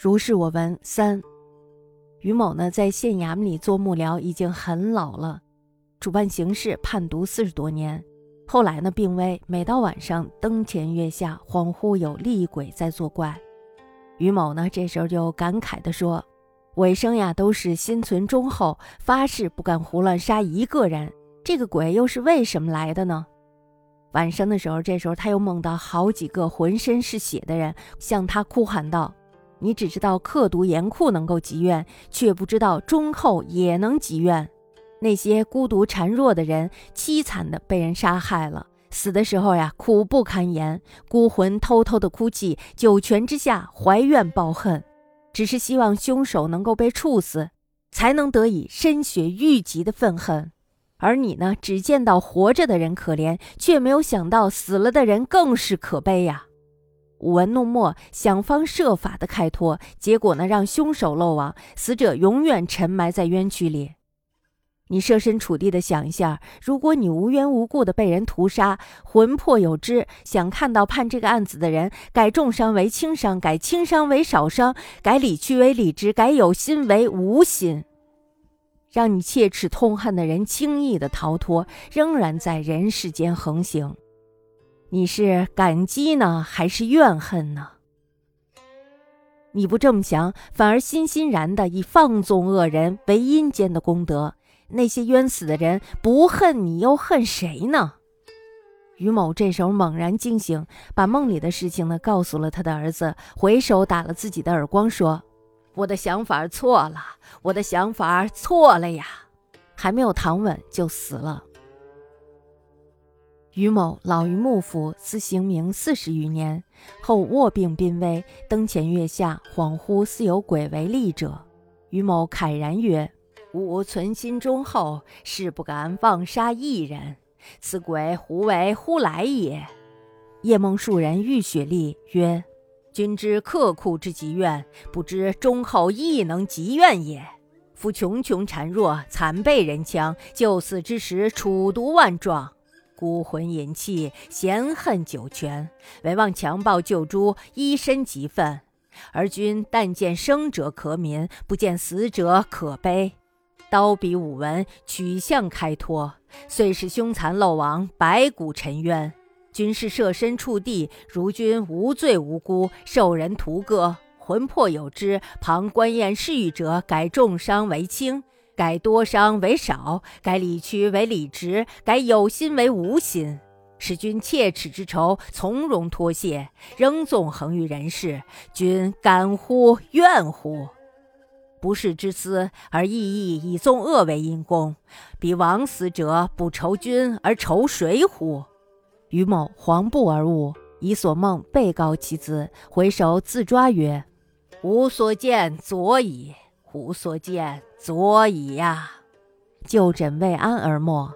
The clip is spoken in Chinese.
如是我闻三。于某呢，在县衙门里做幕僚已经很老了，主办刑事判读四十多年。后来呢，病危，每到晚上灯前月下，恍惚有厉鬼在作怪。于某呢，这时候就感慨地说：“尾生呀，都是心存忠厚，发誓不敢胡乱杀一个人。这个鬼又是为什么来的呢？”晚上的时候，这时候他又梦到好几个浑身是血的人向他哭喊道。你只知道刻毒严酷能够积怨，却不知道忠厚也能积怨。那些孤独孱弱的人，凄惨的被人杀害了，死的时候呀，苦不堪言，孤魂偷偷的哭泣，九泉之下怀怨抱恨，只是希望凶手能够被处死，才能得以深雪欲极的愤恨。而你呢，只见到活着的人可怜，却没有想到死了的人更是可悲呀。舞文弄墨，想方设法的开脱，结果呢，让凶手漏网，死者永远沉埋在冤屈里。你设身处地的想一下，如果你无缘无故的被人屠杀，魂魄有知，想看到判这个案子的人改重伤为轻伤，改轻伤为少伤，改理屈为理直，改有心为无心，让你切齿痛恨的人轻易的逃脱，仍然在人世间横行。你是感激呢，还是怨恨呢？你不这么想，反而欣欣然的以放纵恶人为阴间的功德。那些冤死的人不恨你，又恨谁呢？于某这时候猛然惊醒，把梦里的事情呢告诉了他的儿子，回手打了自己的耳光，说：“我的想法错了，我的想法错了呀！”还没有躺稳就死了。于某老于幕府，思行明四十余年后卧病濒危，灯前月下，恍惚似有鬼为力者。于某慨然曰：“吾存心忠厚，誓不敢妄杀一人。此鬼胡为乎来也？”夜梦数人欲血力曰：“君之刻苦之极怨，不知忠厚亦能极怨也。夫穷穷孱弱，残被人枪，就死之时，楚毒万状。”孤魂隐气，嫌恨九泉，唯望强暴救诸，依身疾愤。而君但见生者可悯，不见死者可悲。刀笔舞文，取向开脱，遂是凶残漏网，白骨沉冤。君是设身处地，如君无罪无辜，受人屠割，魂魄有知，旁观验视欲者，改重伤为轻。改多伤为少，改理屈为理直，改有心为无心，使君切齿之仇从容脱卸，仍纵横于人世，君敢乎怨乎？不是之思而意义以纵恶为因功，彼枉死者不仇君而仇谁乎？于某惶怖而悟，以所梦备告其子，回首自抓曰：“吾所见左矣，吾所见。”左矣呀，就诊未安而没。